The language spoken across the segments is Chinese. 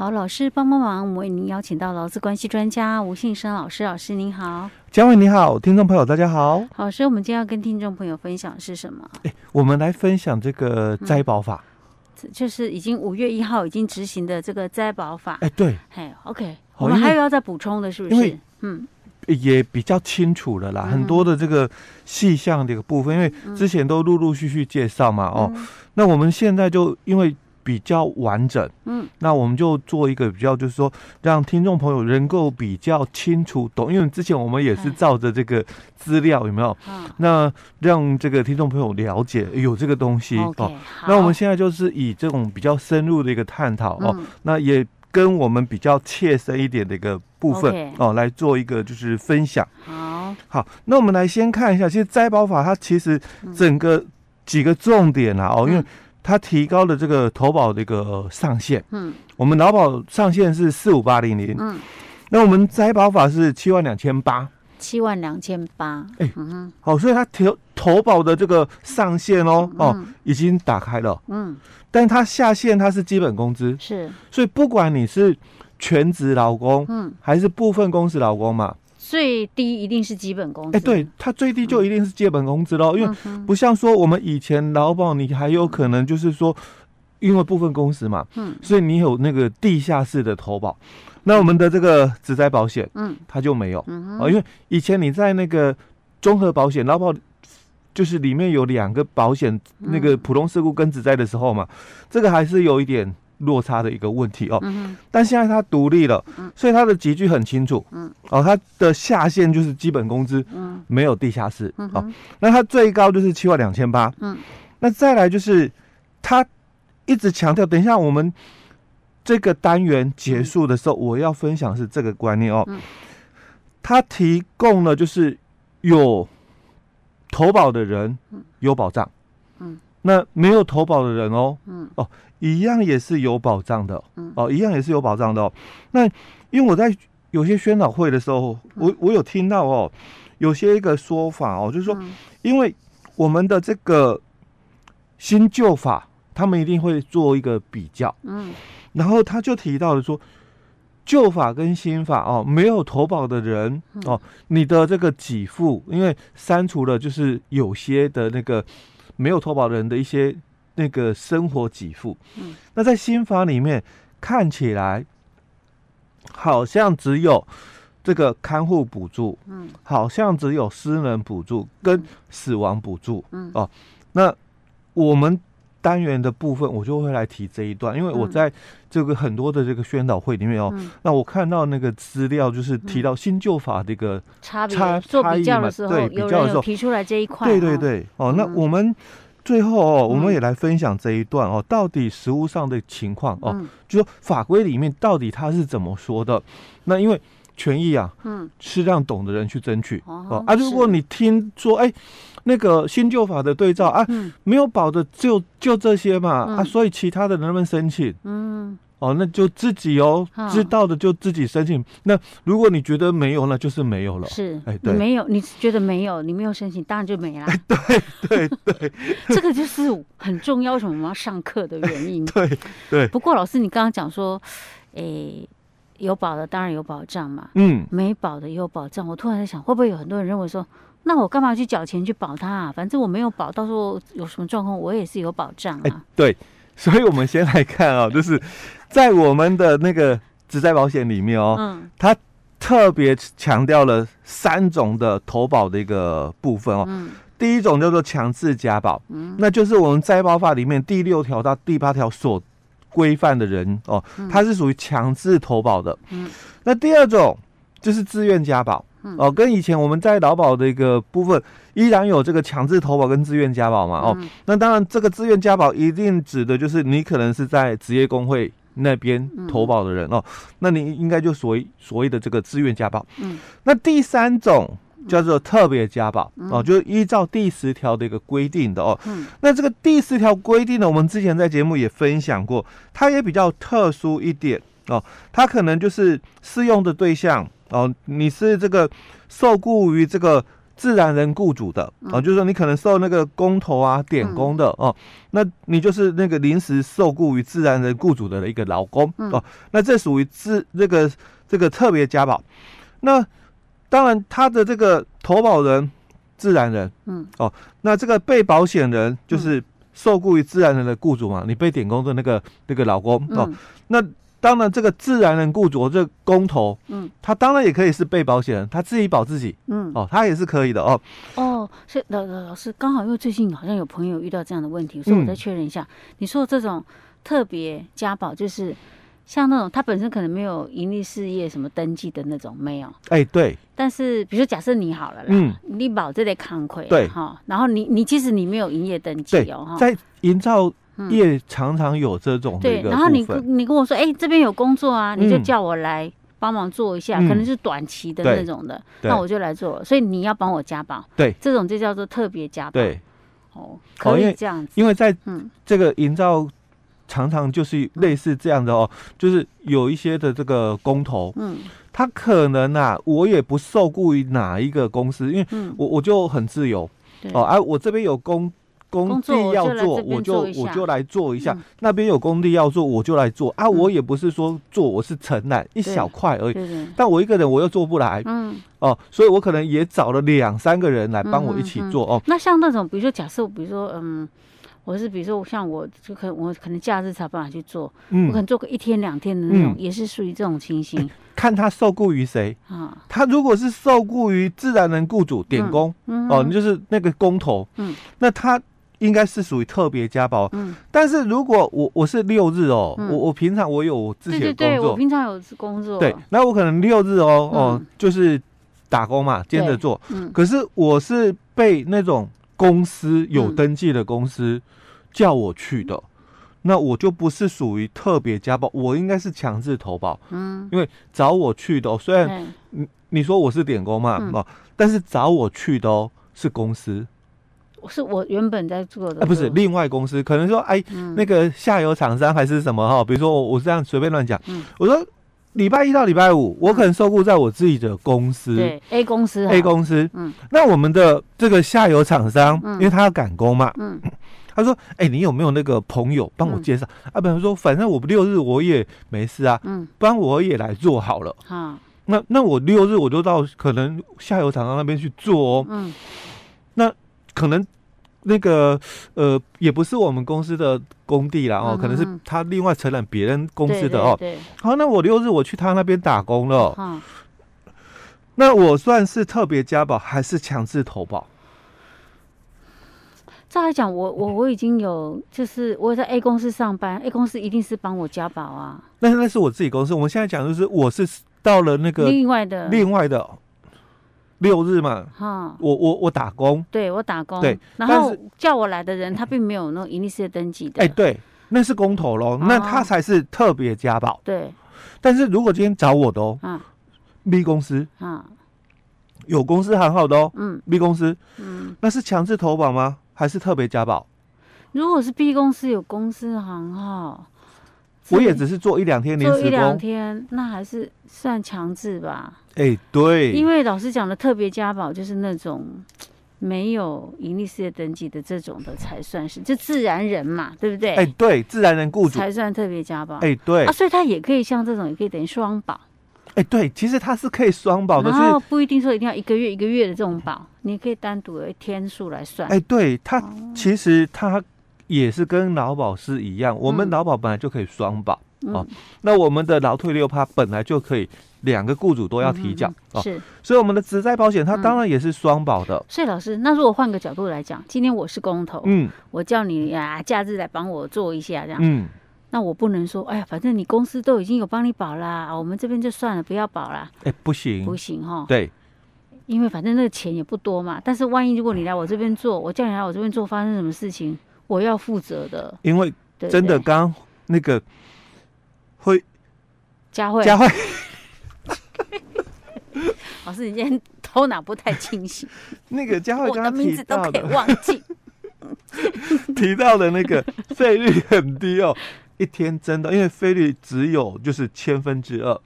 好，老师帮帮忙，我们为您邀请到劳资关系专家吴信生老师，老师您好，嘉伟你好，听众朋友大家好。好，老师，我们今天要跟听众朋友分享的是什么？哎，我们来分享这个灾保法，嗯、就是已经五月一号已经执行的这个灾保法。哎，对，哎，OK，我们还有要再补充的，是不是？嗯，也比较清楚了啦，嗯、很多的这个细项的一个部分，因为之前都陆陆续续介绍嘛，哦，嗯、那我们现在就因为。比较完整，嗯，那我们就做一个比较，就是说让听众朋友能够比较清楚懂，因为之前我们也是照着这个资料有没有？嗯，那让这个听众朋友了解有这个东西哦。那我们现在就是以这种比较深入的一个探讨哦，那也跟我们比较切身一点的一个部分哦来做一个就是分享。好，好，那我们来先看一下，其实摘保法它其实整个几个重点啊哦，因为。它提高了这个投保的一个上限，嗯，我们劳保上限是四五八零零，嗯，那我们灾保法是七万两千八，七万两千八，哎，嗯哼，好，所以它投投保的这个上限哦，嗯、哦，已经打开了，嗯，但它下限它是基本工资，是，所以不管你是全职劳工，嗯，还是部分工时劳工嘛。最低一定是基本工资，哎、欸，对，它最低就一定是基本工资喽，因为不像说我们以前劳保，你还有可能就是说，因为部分工时嘛，嗯，所以你有那个地下室的投保，那我们的这个职灾保险，嗯，它就没有，嗯哼，因为以前你在那个综合保险劳保，就是里面有两个保险，那个普通事故跟职灾的时候嘛，这个还是有一点。落差的一个问题哦，嗯、但现在它独立了，嗯、所以它的级距很清楚，嗯、哦，它的下限就是基本工资，嗯、没有地下室，嗯、那它最高就是七万两千八，嗯，那再来就是他一直强调，等一下我们这个单元结束的时候，我要分享是这个观念哦，嗯、它提供了就是有投保的人有保障，嗯，那没有投保的人哦，嗯，哦。一样也是有保障的，哦，一样也是有保障的哦。那因为我在有些宣导会的时候，我我有听到哦，有些一个说法哦，就是说，因为我们的这个新旧法，他们一定会做一个比较，嗯，然后他就提到了说，旧法跟新法哦，没有投保的人哦，你的这个给付，因为删除了就是有些的那个没有投保的人的一些。那个生活给付，嗯，那在新法里面看起来好像只有这个看护补助，嗯，好像只有私人补助跟死亡补助，嗯。哦，那我们单元的部分我就会来提这一段，因为我在这个很多的这个宣导会里面哦，嗯、那我看到那个资料就是提到新旧法这个差差做比较的时候，对比较的时候提出来这一块，对对对，哦，那我们。最后哦，我们也来分享这一段哦，到底实物上的情况哦，就说法规里面到底他是怎么说的？那因为权益啊，嗯，是让懂的人去争取哦啊。如果你听说哎，那个新旧法的对照啊，没有保的就就这些嘛啊，所以其他的能不能申请？嗯。哦，那就自己哦，知道的就自己申请。那如果你觉得没有，那就是没有了。是，哎，对，没有，你觉得没有，你没有申请，当然就没了。对对对，这个就是很重要，为什么我们要上课的原因。对对。不过老师，你刚刚讲说，哎，有保的当然有保障嘛，嗯，没保的也有保障。我突然在想，会不会有很多人认为说，那我干嘛去缴钱去保他啊？反正我没有保，到时候有什么状况，我也是有保障啊。对。所以，我们先来看啊，就是在我们的那个职灾保险里面哦，嗯，它特别强调了三种的投保的一个部分哦。嗯，第一种叫做强制加保，嗯，那就是我们灾保法里面第六条到第八条所规范的人哦，它是属于强制投保的。嗯，那第二种就是自愿加保。哦，跟以前我们在劳保的一个部分，依然有这个强制投保跟自愿加保嘛。哦，那当然这个自愿加保一定指的就是你可能是在职业工会那边投保的人哦，那你应该就所谓所谓的这个自愿加保。嗯，那第三种叫做特别加保哦，就依照第十条的一个规定的哦。嗯，那这个第十条规定呢，我们之前在节目也分享过，它也比较特殊一点哦，它可能就是适用的对象。哦，你是这个受雇于这个自然人雇主的啊，就是说你可能受那个工头啊点工的哦，那你就是那个临时受雇于自然人雇主的一个劳工哦，那这属于自这个这个特别加保。那当然他的这个投保人自然人，嗯哦，那这个被保险人就是受雇于自然人的雇主嘛，你被点工的那个那个劳工哦，那。当然，这个自然人雇主这个工头，嗯，他当然也可以是被保险人，他自己保自己，嗯，哦，他也是可以的哦。哦，是老老老师，刚好因为最近好像有朋友遇到这样的问题，所以我再确认一下，嗯、你说的这种特别加保，就是像那种他本身可能没有营利事业什么登记的那种，没有。哎，对。但是，比如说假设你好了啦，嗯，你保这类康亏，对哈，然后你你即使你没有营业登记哦，哈，在营造。业常常有这种对，然后你你跟我说，哎，这边有工作啊，你就叫我来帮忙做一下，可能是短期的那种的，那我就来做了。所以你要帮我加保，对，这种就叫做特别加保。对，哦，可以这样子，因为在这个营造常常就是类似这样的哦，就是有一些的这个工头，嗯，他可能啊，我也不受雇于哪一个公司，因为我我就很自由，哦，哎我这边有工。工地要做，我就我就来做一下。那边有工地要做，我就来做啊！我也不是说做，我是承揽一小块而已。但我一个人我又做不来，嗯哦，所以我可能也找了两三个人来帮我一起做哦。那像那种，比如说假设，比如说嗯，我是比如说像我就可我可能假日才办法去做，我可能做个一天两天的那种，也是属于这种情形。看他受雇于谁啊？他如果是受雇于自然人雇主点工，哦，你就是那个工头，嗯，那他。应该是属于特别加保，嗯，但是如果我我是六日哦，我我平常我有自己的工作，对对对，我平常有工作，对，那我可能六日哦哦，就是打工嘛，兼着做，嗯，可是我是被那种公司有登记的公司叫我去的，那我就不是属于特别加保，我应该是强制投保，嗯，因为找我去的，虽然你你说我是点工嘛，哦，但是找我去的哦是公司。是我原本在做的，哎，不是另外公司，可能说，哎，那个下游厂商还是什么哈？比如说我我这样随便乱讲，我说礼拜一到礼拜五，我可能受雇在我自己的公司，对，A 公司，A 公司，嗯，那我们的这个下游厂商，因为他要赶工嘛，嗯，他说，哎，你有没有那个朋友帮我介绍？啊，比方说，反正我六日我也没事啊，嗯，不然我也来做好了，好，那那我六日我就到可能下游厂商那边去做哦，嗯，那。可能那个呃，也不是我们公司的工地啦哦，可能是他另外承揽别人公司的哦。对好，那我六日我去他那边打工了。那我算是特别加保还是强制投保？照来讲，我我我已经有，就是我在 A 公司上班，A 公司一定是帮我加保啊。那那是我自己公司。我们现在讲就是，我是到了那个另外的另外的。六日嘛，哈，我我我打工，对我打工，对，然后叫我来的人，他并没有那种营利事业登记的，哎，对，那是公投喽，那他才是特别加保，对。但是如果今天找我的哦嗯，B 公司，啊，有公司行号的哦，嗯，B 公司，嗯，那是强制投保吗？还是特别加保？如果是 B 公司有公司行号。我也只是做一两天临时工，做一两天，那还是算强制吧。哎、欸，对，因为老师讲的特别加保就是那种没有盈利事业登记的这种的才算是，就自然人嘛，对不对？哎、欸，对，自然人雇主才算特别加保。哎、欸，对啊，所以他也可以像这种，也可以等于双保。哎、欸，对，其实他是可以双保的，然后不一定说一定要一个月一个月的这种保，你可以单独的天数来算。哎、欸，对，他其实他。也是跟劳保是一样，我们劳保本来就可以双保、嗯、哦。那我们的劳退六趴本来就可以两个雇主都要提缴、嗯嗯、哦。是，所以我们的职灾保险它当然也是双保的、嗯。所以老师，那如果换个角度来讲，今天我是工头，嗯，我叫你啊，假日来帮我做一下这样，嗯，那我不能说，哎呀，反正你公司都已经有帮你保啦，我们这边就算了，不要保啦。哎，不行，不行哈。对，因为反正那个钱也不多嘛。但是万一如果你来我这边做，我叫你来我这边做，发生什么事情？我要负责的，因为真的刚那个会佳慧，佳慧，老师，你今天头脑不太清醒。那个佳慧刚刚提到的，都可以忘记。提到的那个费率很低哦，一天真的，因为费率只有就是千分之二，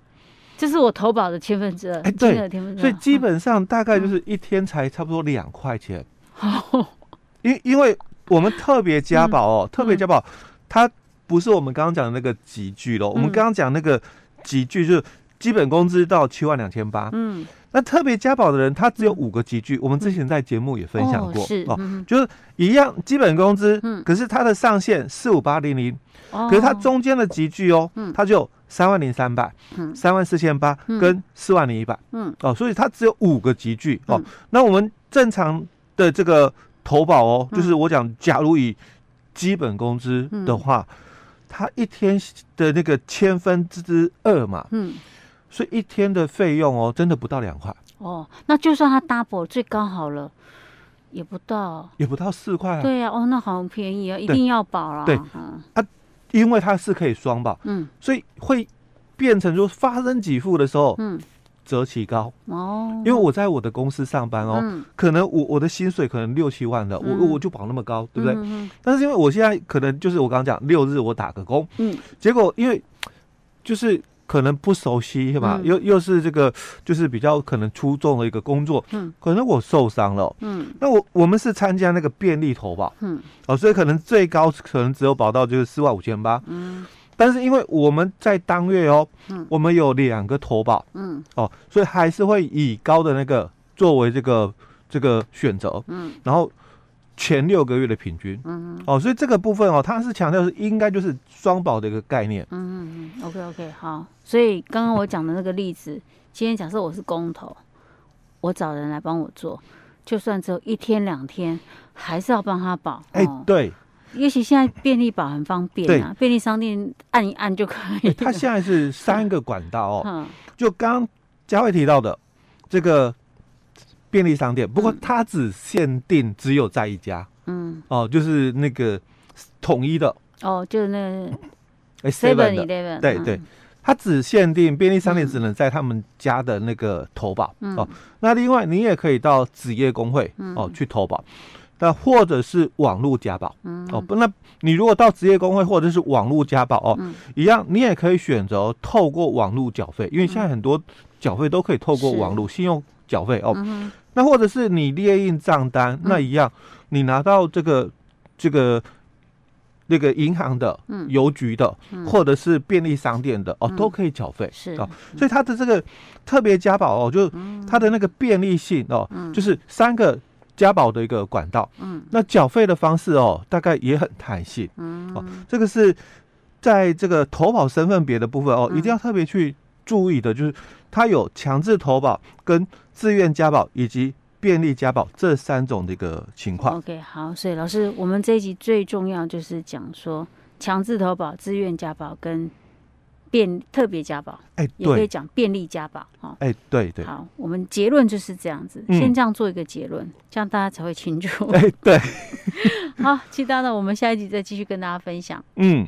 这是我投保的千分之二，哎，对，所以基本上大概就是一天才差不多两块钱。好，因因为我们特别加保哦，特别加保，它不是我们刚刚讲的那个级距咯。我们刚刚讲那个集聚就是基本工资到七万两千八。嗯。那特别加保的人，他只有五个级距，我们之前在节目也分享过哦，就是一样基本工资，可是它的上限四五八零零，可是它中间的集聚哦，它就三万零三百，三万四千八跟四万零一百，嗯，哦，所以它只有五个集聚哦。那我们正常的这个投保哦，就是我讲，假如以基本工资的话，他一天的那个千分之二嘛，嗯。所以一天的费用哦，真的不到两块哦。那就算他 double 最高好了，也不到，也不到四块啊。对呀，哦，那好便宜啊，一定要保了。对，啊，因为它是可以双保，嗯，所以会变成说发生给付的时候，嗯，择期高哦。因为我在我的公司上班哦，可能我我的薪水可能六七万的，我我就保那么高，对不对？但是因为我现在可能就是我刚刚讲六日我打个工，嗯，结果因为就是。可能不熟悉是吧？又又是这个，就是比较可能出众的一个工作。嗯，可能我受伤了。嗯，那我我们是参加那个便利投保。嗯，哦，所以可能最高可能只有保到就是四万五千八。嗯，但是因为我们在当月哦，嗯，我们有两个投保。嗯，哦，所以还是会以高的那个作为这个这个选择。嗯，然后。前六个月的平均，嗯哦，所以这个部分哦，它是强调是应该就是双保的一个概念，嗯嗯嗯，OK OK，好，所以刚刚我讲的那个例子，今天假设我是公投，我找人来帮我做，就算只有一天两天，还是要帮他保，哎，对，尤其现在便利宝很方便啊，便利商店按一按就可以。它现在是 三个管道哦，就刚佳慧提到的这个。便利商店，不过它只限定只有在一家，嗯，哦，就是那个统一的，哦，就是那个 seven 的，对对，它只限定便利商店只能在他们家的那个投保，哦，那另外你也可以到职业工会哦去投保，那或者是网络加保，哦不，那你如果到职业工会或者是网络加保哦，一样，你也可以选择透过网络缴费，因为现在很多缴费都可以透过网络信用缴费哦。那或者是你列印账单，那一样，你拿到这个这个那个银行的、邮局的，或者是便利商店的哦，都可以缴费。是。哦，所以它的这个特别加保哦，就它的那个便利性哦，就是三个加保的一个管道。嗯，那缴费的方式哦，大概也很弹性。嗯，哦，这个是在这个投保身份别的部分哦，一定要特别去注意的，就是它有强制投保跟。自愿加保以及便利加保这三种的一个情况。OK，好，所以老师，我们这一集最重要就是讲说强制投保、自愿加保跟便特别家暴，哎，也可以讲便利家暴，哈，哎，对对。好，我们结论就是这样子，先这样做一个结论，这样大家才会清楚。哎，对。好，其他的我们下一集再继续跟大家分享。嗯。